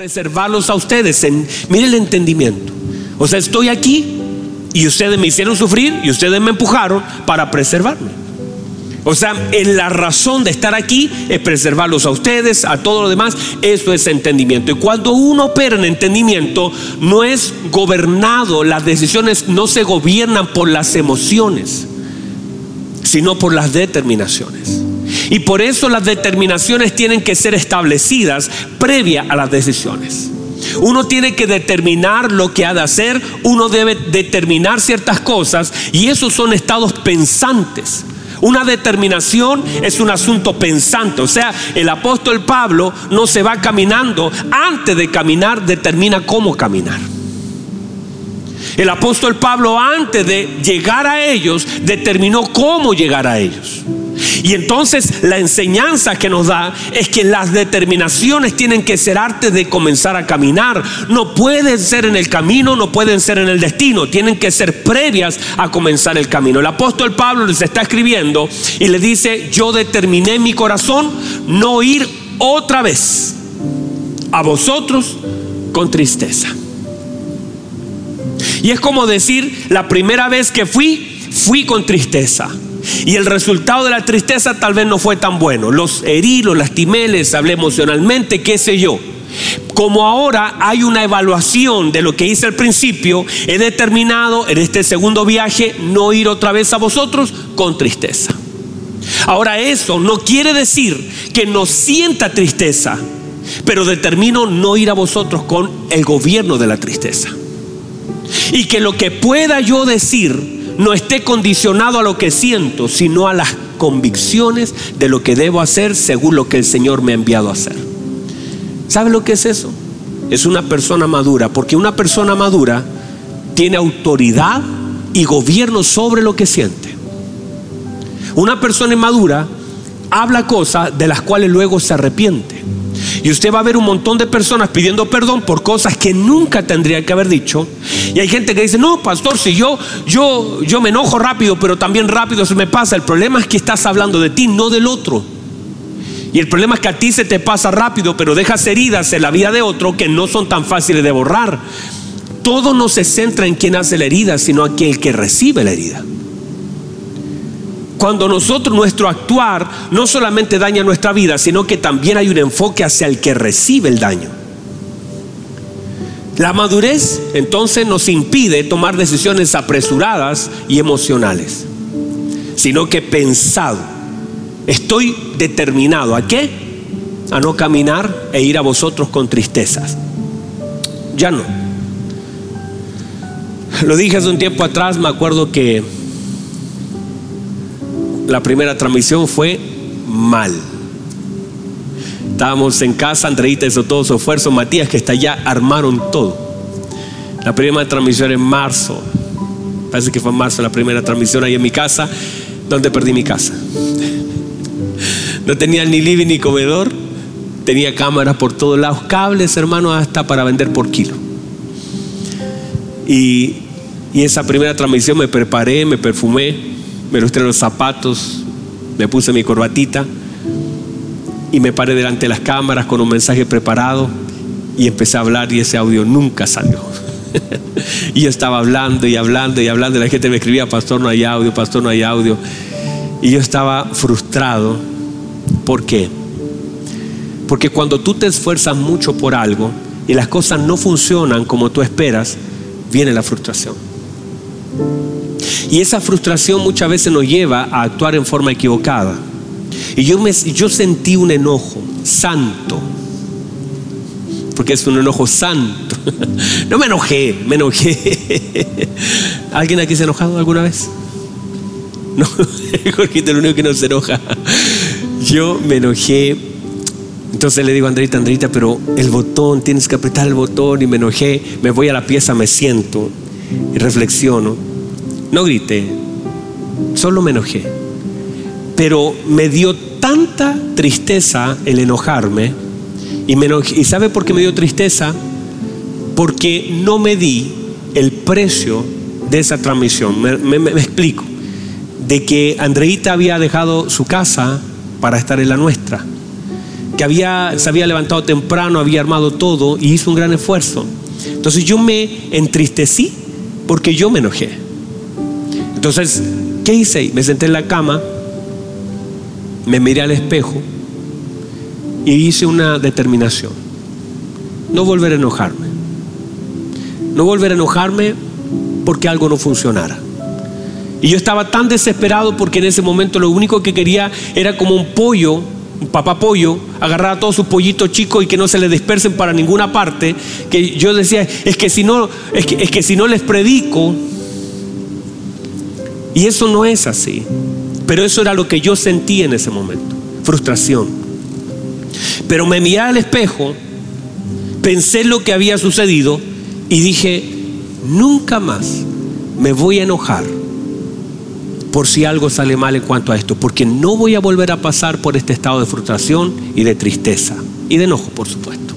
preservarlos a ustedes. En, mire el entendimiento. O sea, estoy aquí y ustedes me hicieron sufrir y ustedes me empujaron para preservarme. O sea, en la razón de estar aquí es preservarlos a ustedes, a todo lo demás. Eso es entendimiento. Y cuando uno opera en entendimiento, no es gobernado, las decisiones no se gobiernan por las emociones, sino por las determinaciones. Y por eso las determinaciones tienen que ser establecidas previa a las decisiones. Uno tiene que determinar lo que ha de hacer, uno debe determinar ciertas cosas y esos son estados pensantes. Una determinación es un asunto pensante. O sea, el apóstol Pablo no se va caminando. Antes de caminar, determina cómo caminar. El apóstol Pablo antes de llegar a ellos, determinó cómo llegar a ellos. Y entonces la enseñanza que nos da es que las determinaciones tienen que ser antes de comenzar a caminar. No pueden ser en el camino, no pueden ser en el destino, tienen que ser previas a comenzar el camino. El apóstol Pablo les está escribiendo y le dice, yo determiné mi corazón no ir otra vez a vosotros con tristeza. Y es como decir, la primera vez que fui, fui con tristeza. Y el resultado de la tristeza tal vez no fue tan bueno. Los herí, los lastimé, les hablé emocionalmente, qué sé yo. Como ahora hay una evaluación de lo que hice al principio, he determinado en este segundo viaje no ir otra vez a vosotros con tristeza. Ahora eso no quiere decir que no sienta tristeza, pero determino no ir a vosotros con el gobierno de la tristeza. Y que lo que pueda yo decir no esté condicionado a lo que siento, sino a las convicciones de lo que debo hacer según lo que el Señor me ha enviado a hacer. ¿Sabe lo que es eso? Es una persona madura, porque una persona madura tiene autoridad y gobierno sobre lo que siente. Una persona inmadura habla cosas de las cuales luego se arrepiente. Y usted va a ver un montón de personas pidiendo perdón por cosas que nunca tendría que haber dicho. Y hay gente que dice, no, pastor, si yo, yo, yo me enojo rápido, pero también rápido se me pasa. El problema es que estás hablando de ti, no del otro. Y el problema es que a ti se te pasa rápido, pero dejas heridas en la vida de otro que no son tan fáciles de borrar. Todo no se centra en quien hace la herida, sino en el que recibe la herida. Cuando nosotros nuestro actuar no solamente daña nuestra vida, sino que también hay un enfoque hacia el que recibe el daño. La madurez entonces nos impide tomar decisiones apresuradas y emocionales, sino que pensado. Estoy determinado a qué? A no caminar e ir a vosotros con tristezas. Ya no. Lo dije hace un tiempo atrás, me acuerdo que la primera transmisión fue mal. Estábamos en casa, Andreita hizo todo su esfuerzo, Matías que está allá, armaron todo. La primera transmisión en marzo, parece que fue en marzo la primera transmisión ahí en mi casa, donde perdí mi casa. No tenía ni living ni comedor, tenía cámaras por todos lados, cables, hermano, hasta para vender por kilo. Y, y esa primera transmisión me preparé, me perfumé, me lustré los zapatos, me puse mi corbatita y me paré delante de las cámaras con un mensaje preparado y empecé a hablar y ese audio nunca salió. y yo estaba hablando y hablando y hablando y la gente me escribía, pastor no hay audio, pastor no hay audio. Y yo estaba frustrado. ¿Por qué? Porque cuando tú te esfuerzas mucho por algo y las cosas no funcionan como tú esperas, viene la frustración. Y esa frustración muchas veces nos lleva a actuar en forma equivocada. Y yo, sentí un enojo santo, porque es un enojo santo. No me enojé, me enojé. ¿Alguien aquí se ha enojado alguna vez? No, Jorge, el único que no se enoja. Yo me enojé. Entonces le digo a Andrita, Andrita, pero el botón, tienes que apretar el botón y me enojé. Me voy a la pieza, me siento y reflexiono. No grité, solo me enojé. Pero me dio tanta tristeza el enojarme. Y, me ¿Y sabe por qué me dio tristeza? Porque no me di el precio de esa transmisión. Me, me explico. De que Andreita había dejado su casa para estar en la nuestra que había, se había levantado temprano, había armado todo y hizo un gran esfuerzo. Entonces yo me entristecí porque yo me enojé. Entonces, ¿qué hice? Me senté en la cama, me miré al espejo y hice una determinación. No volver a enojarme. No volver a enojarme porque algo no funcionara. Y yo estaba tan desesperado porque en ese momento lo único que quería era como un pollo, un papá pollo, agarrar a todos sus pollitos chicos y que no se les dispersen para ninguna parte. Que yo decía, es que si no, es que, es que si no les predico, y eso no es así. Pero eso era lo que yo sentí en ese momento, frustración. Pero me miré al espejo, pensé lo que había sucedido y dije, nunca más me voy a enojar por si algo sale mal en cuanto a esto, porque no voy a volver a pasar por este estado de frustración y de tristeza y de enojo, por supuesto.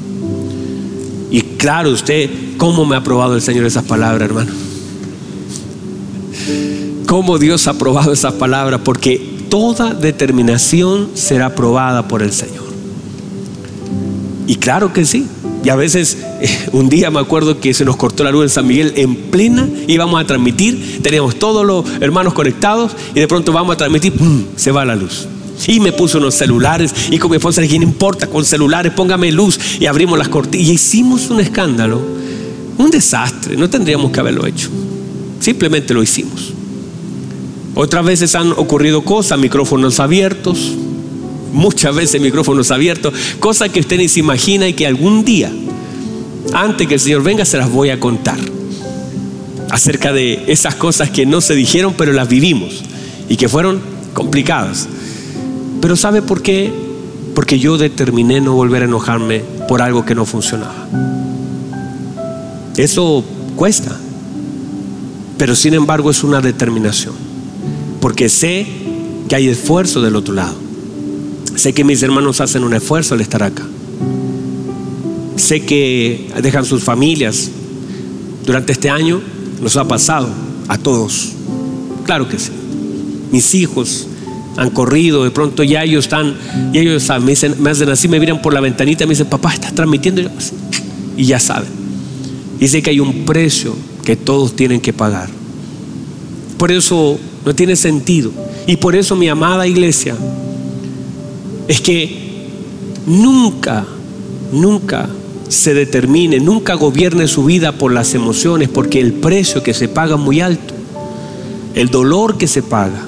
Y claro, usted, ¿cómo me ha probado el Señor esas palabras, hermano? ¿Cómo Dios ha probado esas palabras? Porque toda determinación será probada por el Señor. Y claro que sí. Y a veces, un día me acuerdo que se nos cortó la luz en San Miguel en plena, íbamos a transmitir, teníamos todos los hermanos conectados y de pronto vamos a transmitir, ¡pum! se va la luz. Y me puso unos celulares y con mi esposa le dije, no importa, con celulares, póngame luz y abrimos las cortinas. Y hicimos un escándalo, un desastre, no tendríamos que haberlo hecho. Simplemente lo hicimos. Otras veces han ocurrido cosas, micrófonos abiertos, muchas veces micrófonos abiertos, cosas que usted ni se imagina y que algún día, antes que el Señor venga, se las voy a contar. Acerca de esas cosas que no se dijeron, pero las vivimos y que fueron complicadas. Pero ¿sabe por qué? Porque yo determiné no volver a enojarme por algo que no funcionaba. Eso cuesta, pero sin embargo es una determinación. Porque sé que hay esfuerzo del otro lado. Sé que mis hermanos hacen un esfuerzo al estar acá. Sé que dejan sus familias. Durante este año nos ha pasado a todos. Claro que sí. Mis hijos han corrido, de pronto ya ellos están, y ellos me, dicen, me hacen así, me miran por la ventanita me dicen, papá, estás transmitiendo. Y ya saben. Sé que hay un precio que todos tienen que pagar. Por eso no tiene sentido. Y por eso mi amada iglesia, es que nunca, nunca se determine, nunca gobierne su vida por las emociones, porque el precio que se paga es muy alto, el dolor que se paga,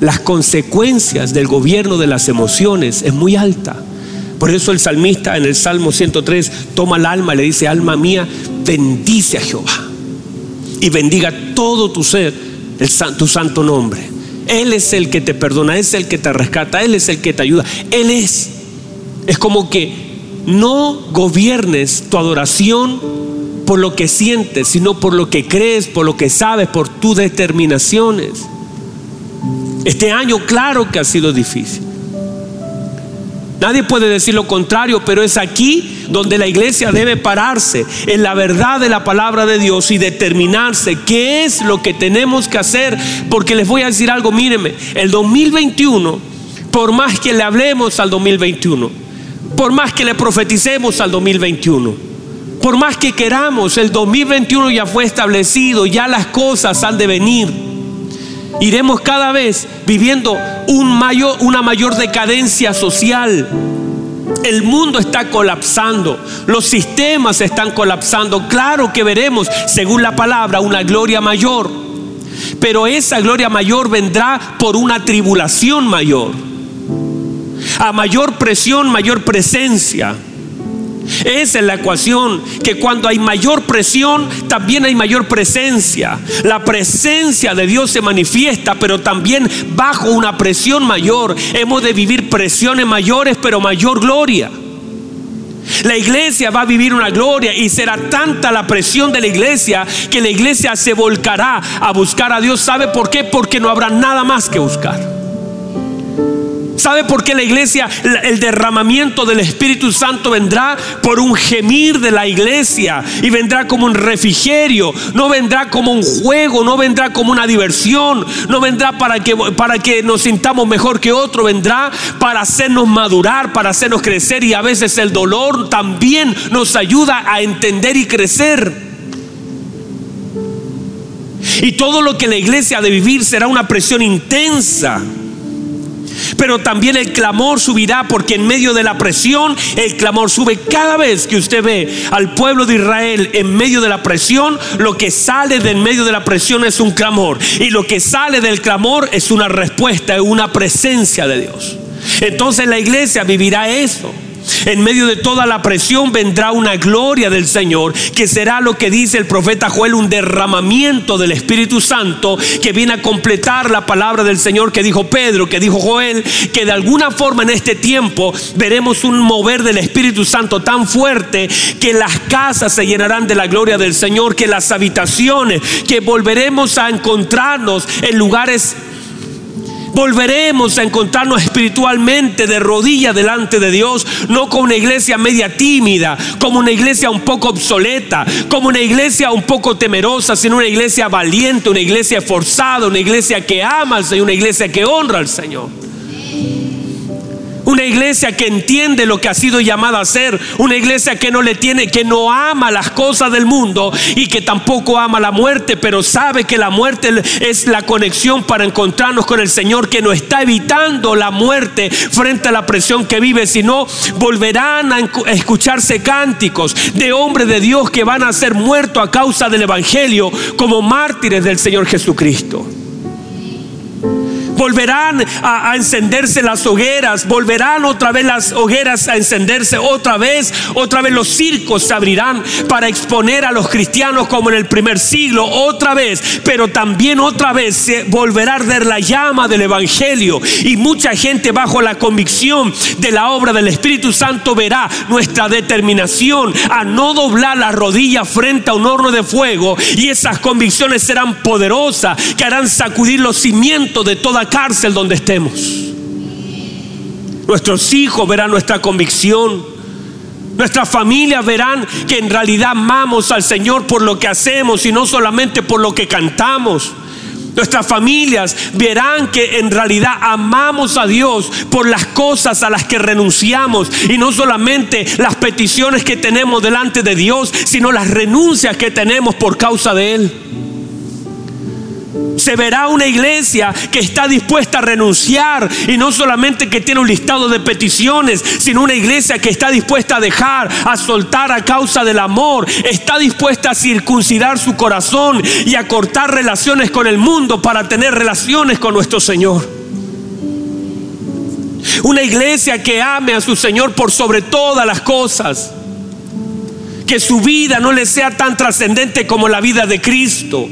las consecuencias del gobierno de las emociones es muy alta. Por eso el salmista en el Salmo 103 toma el alma y le dice, alma mía, bendice a Jehová y bendiga todo tu ser, tu santo nombre. Él es el que te perdona, es el que te rescata, Él es el que te ayuda. Él es. Es como que no gobiernes tu adoración por lo que sientes, sino por lo que crees, por lo que sabes, por tus determinaciones. Este año claro que ha sido difícil. Nadie puede decir lo contrario, pero es aquí donde la iglesia debe pararse en la verdad de la palabra de Dios y determinarse qué es lo que tenemos que hacer. Porque les voy a decir algo, mírenme, el 2021, por más que le hablemos al 2021, por más que le profeticemos al 2021, por más que queramos, el 2021 ya fue establecido, ya las cosas han de venir. Iremos cada vez viviendo una mayor decadencia social. El mundo está colapsando, los sistemas están colapsando. Claro que veremos, según la palabra, una gloria mayor. Pero esa gloria mayor vendrá por una tribulación mayor. A mayor presión, mayor presencia. Esa es la ecuación, que cuando hay mayor presión, también hay mayor presencia. La presencia de Dios se manifiesta, pero también bajo una presión mayor. Hemos de vivir presiones mayores, pero mayor gloria. La iglesia va a vivir una gloria y será tanta la presión de la iglesia que la iglesia se volcará a buscar a Dios. ¿Sabe por qué? Porque no habrá nada más que buscar. ¿Sabe por qué la iglesia, el derramamiento del Espíritu Santo vendrá por un gemir de la iglesia y vendrá como un refrigerio, no vendrá como un juego, no vendrá como una diversión, no vendrá para que, para que nos sintamos mejor que otro, vendrá para hacernos madurar, para hacernos crecer y a veces el dolor también nos ayuda a entender y crecer. Y todo lo que la iglesia ha de vivir será una presión intensa pero también el clamor subirá porque en medio de la presión el clamor sube. Cada vez que usted ve al pueblo de Israel en medio de la presión, lo que sale del medio de la presión es un clamor. Y lo que sale del clamor es una respuesta, es una presencia de Dios. Entonces la iglesia vivirá eso. En medio de toda la presión vendrá una gloria del Señor, que será lo que dice el profeta Joel, un derramamiento del Espíritu Santo que viene a completar la palabra del Señor que dijo Pedro, que dijo Joel, que de alguna forma en este tiempo veremos un mover del Espíritu Santo tan fuerte que las casas se llenarán de la gloria del Señor, que las habitaciones, que volveremos a encontrarnos en lugares volveremos a encontrarnos espiritualmente de rodillas delante de Dios, no como una iglesia media tímida, como una iglesia un poco obsoleta, como una iglesia un poco temerosa, sino una iglesia valiente, una iglesia esforzada, una iglesia que ama al Señor, una iglesia que honra al Señor. Una iglesia que entiende lo que ha sido llamada a ser. Una iglesia que no le tiene, que no ama las cosas del mundo y que tampoco ama la muerte, pero sabe que la muerte es la conexión para encontrarnos con el Señor que no está evitando la muerte frente a la presión que vive, sino volverán a escucharse cánticos de hombres de Dios que van a ser muertos a causa del Evangelio como mártires del Señor Jesucristo volverán a, encenderse las hogueras, volverán otra vez las hogueras a encenderse, otra vez, otra vez los circos se abrirán para exponer a los cristianos como en el primer siglo, otra vez, pero también otra vez se volverá a arder la llama del Evangelio y mucha gente bajo la convicción de la obra del Espíritu Santo verá nuestra determinación a no doblar la rodilla frente a un horno de fuego y esas convicciones serán poderosas que harán sacudir los cimientos de toda cárcel donde estemos. Nuestros hijos verán nuestra convicción. Nuestras familias verán que en realidad amamos al Señor por lo que hacemos y no solamente por lo que cantamos. Nuestras familias verán que en realidad amamos a Dios por las cosas a las que renunciamos y no solamente las peticiones que tenemos delante de Dios, sino las renuncias que tenemos por causa de Él se verá una iglesia que está dispuesta a renunciar y no solamente que tiene un listado de peticiones, sino una iglesia que está dispuesta a dejar, a soltar a causa del amor, está dispuesta a circuncidar su corazón y a cortar relaciones con el mundo para tener relaciones con nuestro Señor. Una iglesia que ame a su Señor por sobre todas las cosas. Que su vida no le sea tan trascendente como la vida de Cristo.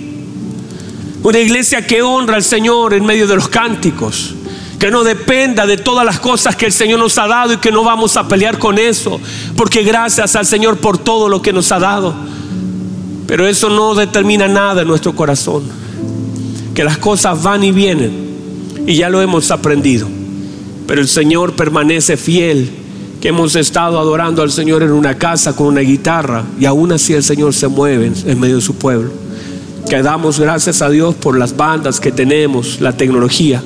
Una iglesia que honra al Señor en medio de los cánticos. Que no dependa de todas las cosas que el Señor nos ha dado y que no vamos a pelear con eso. Porque gracias al Señor por todo lo que nos ha dado. Pero eso no determina nada en nuestro corazón. Que las cosas van y vienen. Y ya lo hemos aprendido. Pero el Señor permanece fiel. Que hemos estado adorando al Señor en una casa con una guitarra. Y aún así el Señor se mueve en medio de su pueblo que damos gracias a Dios por las bandas que tenemos, la tecnología,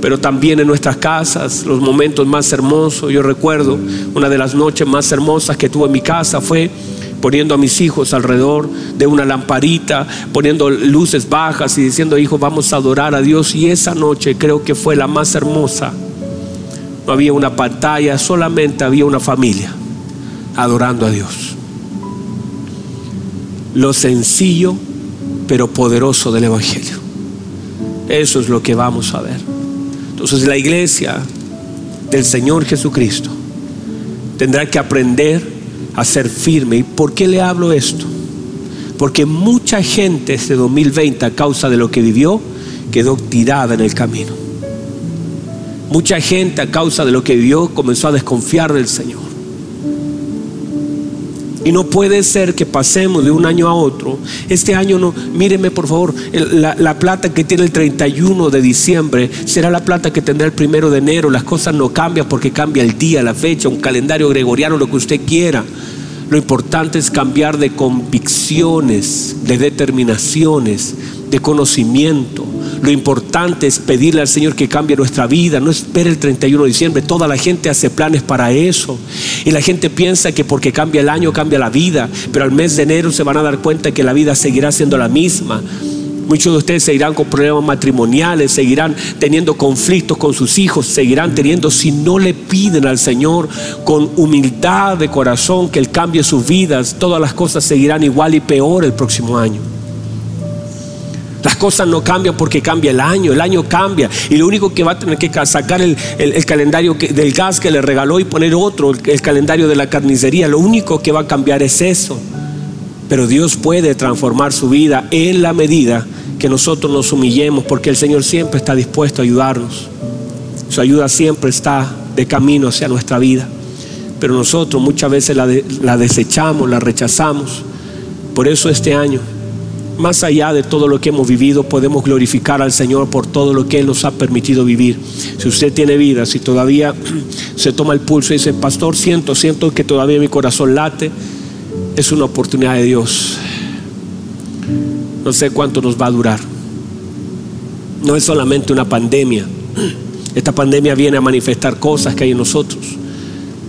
pero también en nuestras casas, los momentos más hermosos. Yo recuerdo una de las noches más hermosas que tuve en mi casa fue poniendo a mis hijos alrededor de una lamparita, poniendo luces bajas y diciendo, hijo, vamos a adorar a Dios. Y esa noche creo que fue la más hermosa. No había una pantalla, solamente había una familia adorando a Dios. Lo sencillo pero poderoso del Evangelio. Eso es lo que vamos a ver. Entonces la iglesia del Señor Jesucristo tendrá que aprender a ser firme. ¿Y por qué le hablo esto? Porque mucha gente este 2020 a causa de lo que vivió quedó tirada en el camino. Mucha gente a causa de lo que vivió comenzó a desconfiar del Señor. Y no puede ser que pasemos de un año a otro. Este año no, míreme por favor, la, la, plata que tiene el 31 de diciembre será la plata que tendrá el primero de enero. Las cosas no cambian porque cambia el día, la fecha, un calendario gregoriano, lo que usted quiera. Lo importante es cambiar de convicciones, de determinaciones, de conocimiento. Lo importante es pedirle al Señor que cambie nuestra vida. No espere el 31 de diciembre. Toda la gente hace planes para eso. Y la gente piensa que porque cambia el año cambia la vida. Pero al mes de enero se van a dar cuenta que la vida seguirá siendo la misma. Muchos de ustedes seguirán con problemas matrimoniales, seguirán teniendo conflictos con sus hijos, seguirán teniendo, si no le piden al Señor con humildad de corazón que Él cambie sus vidas, todas las cosas seguirán igual y peor el próximo año. Las cosas no cambian porque cambia el año, el año cambia. Y lo único que va a tener que sacar el, el, calendario del gas que le regaló y poner otro, el, calendario de la carnicería, lo único que va a cambiar es eso. Pero Dios puede transformar su vida en la medida que nosotros nos humillemos, porque el Señor siempre está dispuesto a ayudarnos. Su ayuda siempre está de camino hacia nuestra vida. Pero nosotros muchas veces la, la desechamos, la rechazamos. Por eso este año más allá de todo lo que hemos vivido, podemos glorificar al Señor por todo lo que Él nos ha permitido vivir. Si usted tiene vida, si todavía se toma el pulso y dice, pastor, siento, siento que todavía mi corazón late, es una oportunidad de Dios. No sé cuánto nos va a durar. No es solamente una pandemia. Esta pandemia viene a manifestar cosas que hay en nosotros.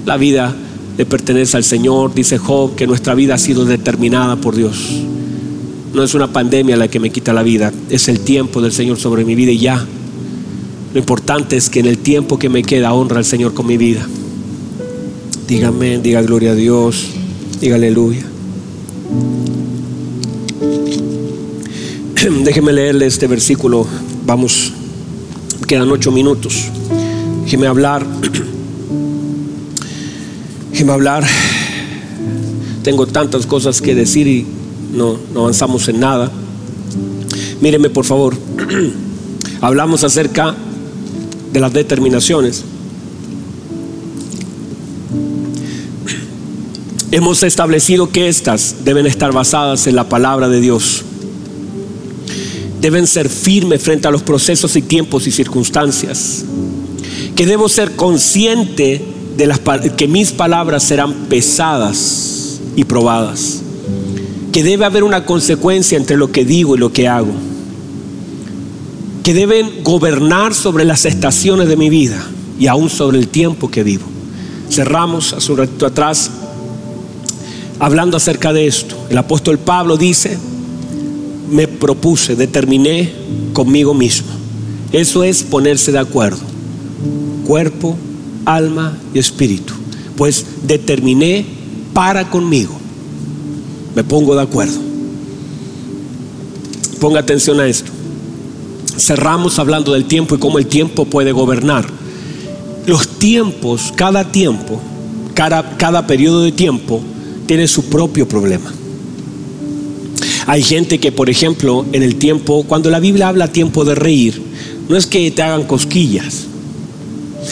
La vida le pertenece al Señor, dice Job, que nuestra vida ha sido determinada por Dios. No es una pandemia la que me quita la vida, es el tiempo del Señor sobre mi vida y ya. Lo importante es que en el tiempo que me queda honra al Señor con mi vida. Dígame, diga gloria a Dios, diga aleluya. Déjeme leerle este versículo. Vamos, quedan ocho minutos. Déjeme hablar. Déjeme hablar. Tengo tantas cosas que decir y no, no avanzamos en nada. Míreme por favor, hablamos acerca de las determinaciones. Hemos establecido que estas deben estar basadas en la palabra de Dios. Deben ser firmes frente a los procesos y tiempos y circunstancias. Que debo ser consciente de las que mis palabras serán pesadas y probadas que debe haber una consecuencia entre lo que digo y lo que hago, que deben gobernar sobre las estaciones de mi vida y aún sobre el tiempo que vivo. Cerramos hace un ratito atrás hablando acerca de esto. El apóstol Pablo dice, me propuse, determiné conmigo mismo. Eso es ponerse de acuerdo. Cuerpo, alma y espíritu. Pues determiné para conmigo me pongo de acuerdo. Ponga atención a esto. Cerramos hablando del tiempo y cómo el tiempo puede gobernar. Los tiempos, cada tiempo, cada, periodo de tiempo tiene su propio problema. Hay gente que, por ejemplo, en el tiempo, cuando la Biblia habla tiempo de reír, no es que te hagan cosquillas,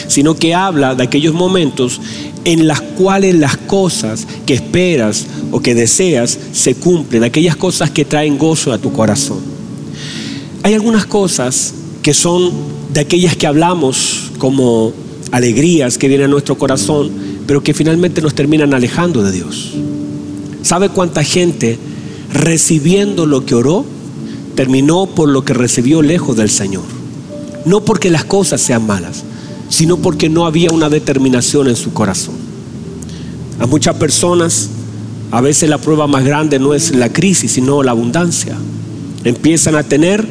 sino que habla de aquellos momentos en las cuales las cosas que esperas o que deseas se cumplen, aquellas cosas que traen gozo a tu corazón. Hay algunas cosas que son de aquellas que hablamos como alegrías que vienen a nuestro corazón, pero que finalmente nos terminan alejando de Dios. ¿Sabe cuánta gente recibiendo lo que oró terminó por lo que recibió lejos del Señor? No porque las cosas sean malas, sino porque no había una determinación en su corazón. A muchas personas a veces la prueba más grande no es la crisis, sino la abundancia. Empiezan a tener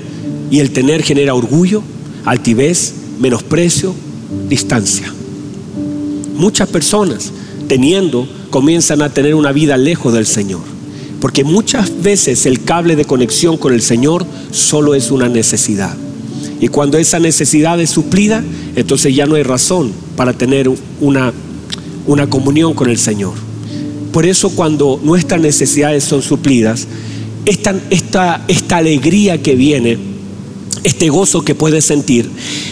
y el tener genera orgullo, altivez, menosprecio, distancia. Muchas personas teniendo comienzan a tener una vida lejos del Señor. Porque muchas veces el cable de conexión con el Señor solo es una necesidad. Y cuando esa necesidad es suplida, entonces ya no hay razón para tener una, una comunión con el Señor. Por eso cuando nuestras necesidades son suplidas, esta, esta, esta alegría que viene, este gozo que puedes sentir,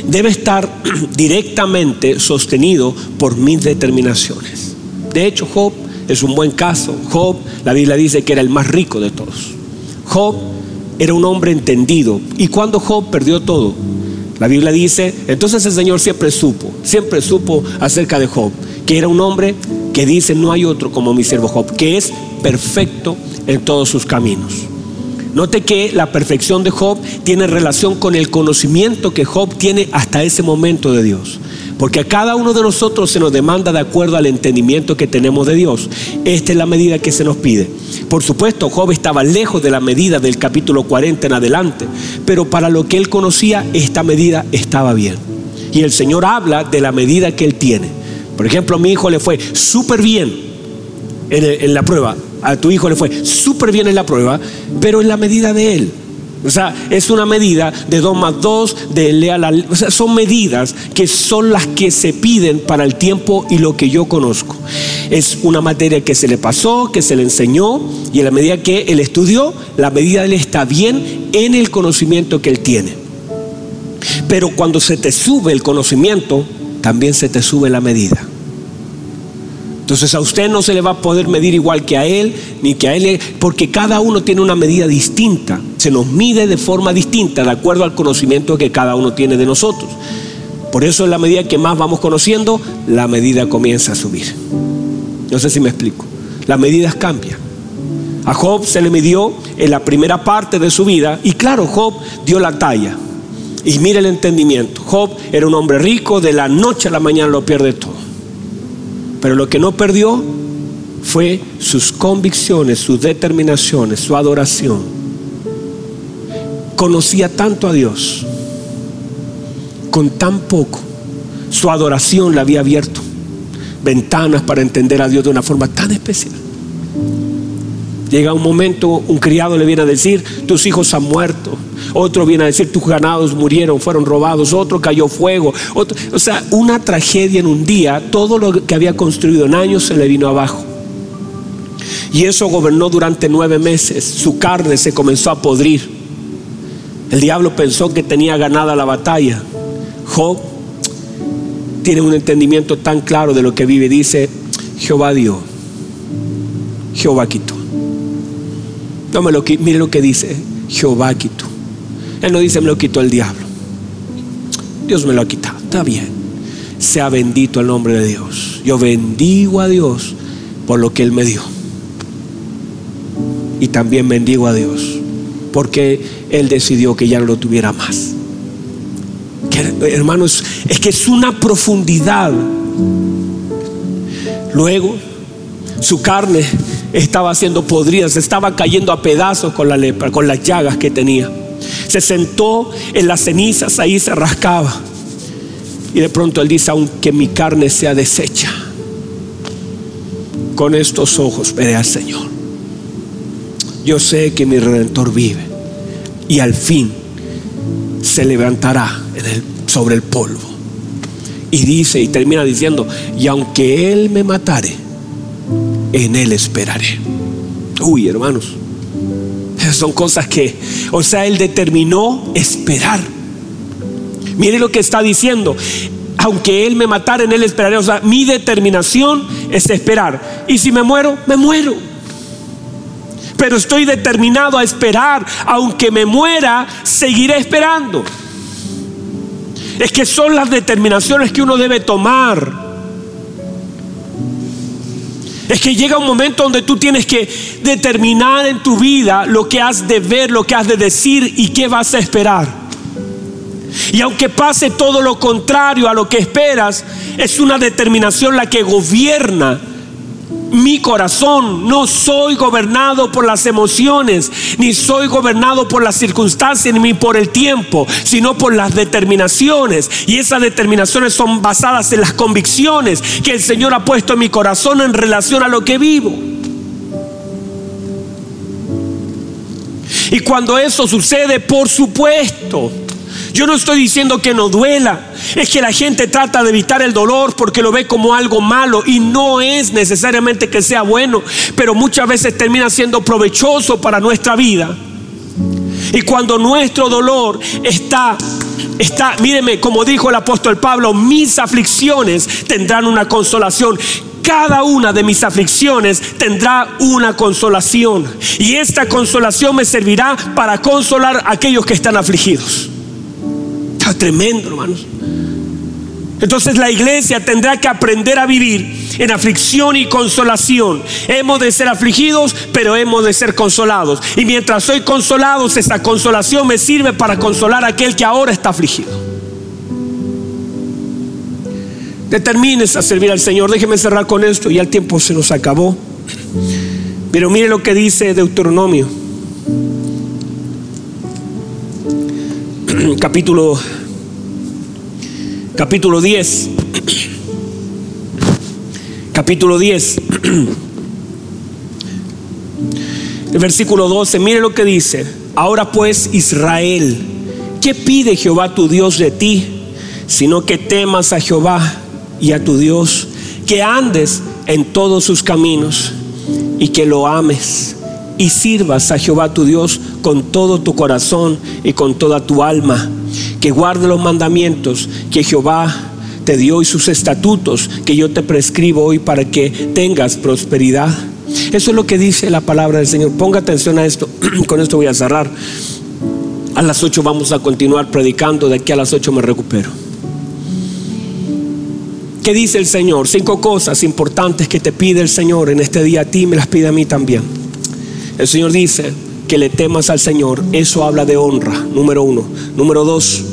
debe estar directamente sostenido por mis determinaciones. De hecho, Job es un buen caso. Job, la Biblia dice que era el más rico de todos. Job era un hombre entendido. Y cuando Job perdió todo, la Biblia dice, entonces el Señor siempre supo, siempre supo acerca de Job, que era un hombre que dice, no hay otro como mi siervo Job, que es perfecto en todos sus caminos. Note que la perfección de Job tiene relación con el conocimiento que Job tiene hasta ese momento de Dios. Porque a cada uno de nosotros se nos demanda de acuerdo al entendimiento que tenemos de Dios. Esta es la medida que se nos pide. Por supuesto, Job estaba lejos de la medida del capítulo 40 en adelante, pero para lo que él conocía, esta medida estaba bien. Y el Señor habla de la medida que él tiene. Por ejemplo, a mi hijo le fue súper bien en, la prueba a tu hijo le fue súper bien en la prueba, pero en la medida de él. O sea, es una medida de 2 más 2, de leal O sea, son medidas que son las que se piden para el tiempo y lo que yo conozco. Es una materia que se le pasó, que se le enseñó, y en la medida que él estudió, la medida de él está bien en el conocimiento que él tiene. Pero cuando se te sube el conocimiento, también se te sube la medida. Entonces a usted no se le va a poder medir igual que a él, ni que a él, porque cada uno tiene una medida distinta. Se nos mide de forma distinta, de acuerdo al conocimiento que cada uno tiene de nosotros. Por eso en la medida que más vamos conociendo, la medida comienza a subir. No sé si me explico. Las medidas cambian. A Job se le midió en la primera parte de su vida y claro, Job dio la talla. Y mire el entendimiento. Job era un hombre rico, de la noche a la mañana lo pierde todo. Pero lo que no perdió fue sus convicciones, sus determinaciones, su adoración. Conocía tanto a Dios, con tan poco, su adoración le había abierto ventanas para entender a Dios de una forma tan especial. Llega un momento, un criado le viene a decir, tus hijos han muerto, otro viene a decir tus ganados murieron, fueron robados, otro cayó fuego, o sea, una tragedia en un día, todo lo que había construido en años se le vino abajo. Y eso gobernó durante nueve meses, su carne se comenzó a podrir. El diablo pensó que tenía ganada la batalla. Job tiene un entendimiento tan claro de lo que vive, dice, Jehová dio, Jehová quitó. No me lo mire lo que dice, Jehová quitó. Él no dice, me lo quitó el diablo. Dios me lo ha quitado. Está bien. Sea bendito el nombre de Dios. Yo bendigo a Dios por lo que Él me dio. Y también bendigo a Dios porque Él decidió que ya no lo tuviera más. hermanos, es que es una profundidad. Luego, su carne estaba siendo podrida, se estaba cayendo a pedazos con la lepra, con las llagas que tenía. Se sentó en las cenizas, ahí se rascaba. Y de pronto él dice, aunque mi carne sea deshecha, con estos ojos veré al Señor. Yo sé que mi redentor vive y al fin se levantará sobre el polvo. Y dice y termina diciendo, y aunque Él me matare, en Él esperaré. Uy, hermanos, son cosas que, o sea, Él determinó esperar. Mire lo que está diciendo. Aunque Él me matara, en Él esperaré. O sea, mi determinación es esperar. Y si me muero, me muero. Pero estoy determinado a esperar. Aunque me muera, seguiré esperando. Es que son las determinaciones que uno debe tomar. Es que llega un momento donde tú tienes que determinar en tu vida lo que has de ver, lo que has de decir y qué vas a esperar. Y aunque pase todo lo contrario a lo que esperas, es una determinación la que gobierna mi corazón. No soy gobernado por las emociones, ni soy gobernado por las circunstancias, ni por el tiempo, sino por las determinaciones. Y esas determinaciones son basadas en las convicciones que el Señor ha puesto en mi corazón en relación a lo que vivo. Y cuando eso sucede, por supuesto, yo no estoy diciendo que no duela. Es que la gente trata de evitar el dolor porque lo ve como algo malo y no es necesariamente que sea bueno, pero muchas veces termina siendo provechoso para nuestra vida. Y cuando nuestro dolor está está, míreme, como dijo el apóstol Pablo, mis aflicciones tendrán una consolación. cada una de mis aflicciones tendrá una consolación. Y esta consolación me servirá para consolar a aquellos que están afligidos. Tremendo, hermanos. Entonces la iglesia tendrá que aprender a vivir en aflicción y consolación. Hemos de ser afligidos, pero hemos de ser consolados. Y mientras soy consolados, esa consolación me sirve para consolar a aquel que ahora está afligido. Determines a servir al Señor. Déjeme cerrar con esto, ya el tiempo se nos acabó. Pero mire lo que dice Deuteronomio. Capítulo capítulo 10. Capítulo 10. El versículo 12, mire lo que dice. Ahora pues Israel, ¿qué pide Jehová tu Dios de ti? Sino que temas a Jehová y a tu Dios, que andes en todos sus caminos y que lo ames y sirvas a Jehová tu Dios con todo tu corazón y con toda tu alma que guarde los mandamientos que Jehová te dio y sus estatutos que yo te prescribo hoy para que tengas prosperidad. Eso es lo que dice la palabra del Señor. Ponga atención a esto. Con esto voy a cerrar. A las 8 vamos a continuar predicando. De aquí a las 8 me recupero. ¿Qué dice el Señor? Cinco cosas importantes que te pide el Señor en este día a ti, me las pide a mí también. El Señor dice que le temas al Señor. Eso habla de honra, número uno. Número dos,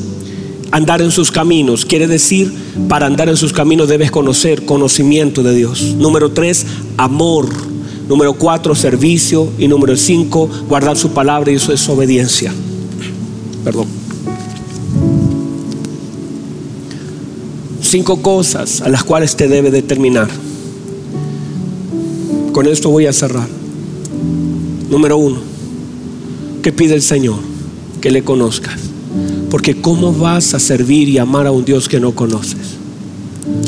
andar en sus caminos. Quiere decir, para andar en sus caminos debes conocer conocimiento de Dios. Número tres, amor. Número cuatro, servicio. Y número cinco, guardar su palabra y eso es obediencia. Perdón. Cinco cosas a las cuales te debe determinar. Con esto voy a cerrar. Número uno, ¿qué pide el Señor? Que le conozcas. Porque ¿cómo vas a servir y amar a un Dios que no conoces?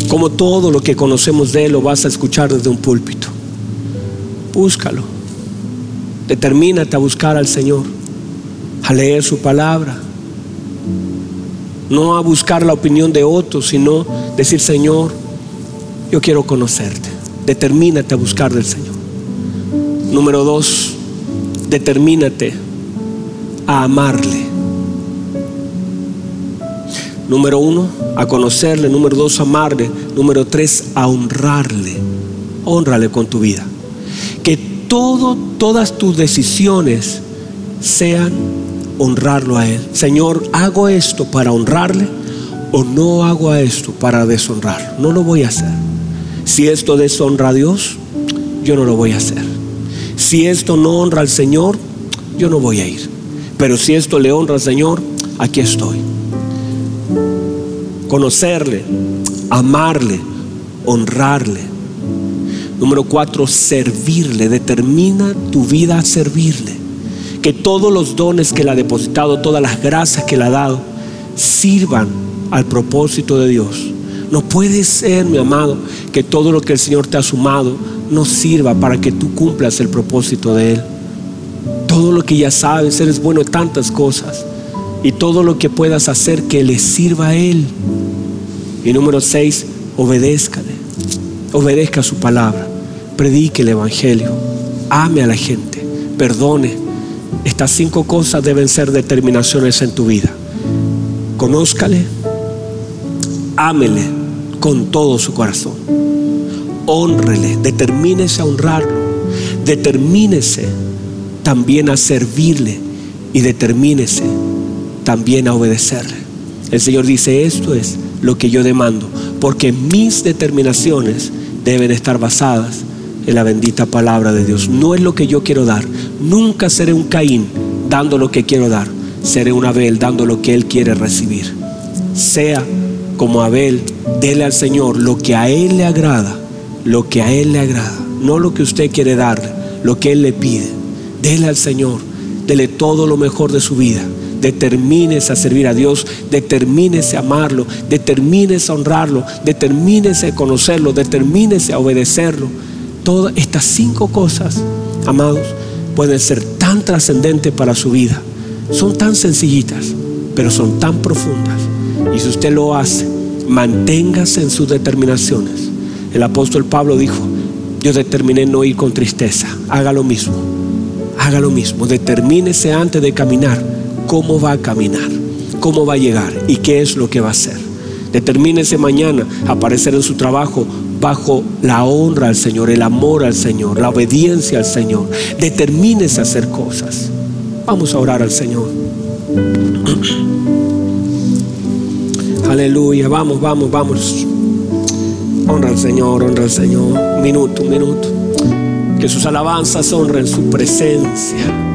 Como todo lo que conocemos de Él lo vas a escuchar desde un púlpito. Búscalo. Determínate a buscar al Señor, a leer su palabra. No a buscar la opinión de otros, sino decir, Señor, yo quiero conocerte. Determínate a buscar del Señor. Número dos, determínate a amarle. Número uno, a conocerle. Número dos, amarle. Número tres, a honrarle. Honrale con tu vida. Que todo, todas tus decisiones sean honrarlo a Él. Señor, ¿hago esto para honrarle o no hago esto para deshonrar? No lo voy a hacer. Si esto deshonra a Dios, yo no lo voy a hacer. Si esto no honra al Señor, yo no voy a ir. Pero si esto le honra al Señor, aquí estoy conocerle, amarle, honrarle. Número cuatro, servirle. Determina tu vida a servirle. Que todos los dones que le ha depositado, todas las gracias que le ha dado, sirvan al propósito de Dios. No puede ser, mi amado, que todo lo que el Señor te ha sumado no sirva para que tú cumplas el propósito de Él. Todo lo que ya sabes, eres bueno en tantas cosas. Y todo lo que puedas hacer que le sirva a Él. Y número seis, obedézcale. Obedezca su palabra. Predique el Evangelio. Ame a la gente. Perdone. Estas cinco cosas deben ser determinaciones en tu vida. Conózcale. Ámele con todo su corazón. Honrele. Determínese a honrarlo. Determínese también a servirle. Y determínese también a obedecerle. El Señor dice, esto es lo que yo demando, porque mis determinaciones deben estar basadas en la bendita palabra de Dios. No es lo que yo quiero dar. Nunca seré un Caín dando lo que quiero dar. Seré un Abel dando lo que Él quiere recibir. Sea como Abel, dele al Señor lo que a Él le agrada, lo que a Él le agrada, no lo que usted quiere darle, lo que Él le pide. Dele al Señor, dele todo lo mejor de su vida determines a servir a Dios, determines a amarlo, determines a honrarlo, determines a conocerlo, determines a obedecerlo. Todas estas cinco cosas, amados, pueden ser tan trascendentes para su vida. Son tan sencillitas, pero son tan profundas. Y si usted lo hace, manténgase en sus determinaciones. El apóstol Pablo dijo, yo determiné no ir con tristeza. Haga lo mismo. Haga lo mismo. Determínese antes de caminar cómo va a caminar, cómo va a llegar y qué es lo que va a hacer. Determínese mañana aparecer en su trabajo bajo la honra al Señor, el amor al Señor, la obediencia al Señor. Determínese hacer cosas. Vamos a orar al Señor. Aleluya, vamos, vamos, vamos. Honra al Señor, honra al Señor. Un minuto, un minuto. Que sus alabanzas honren su presencia.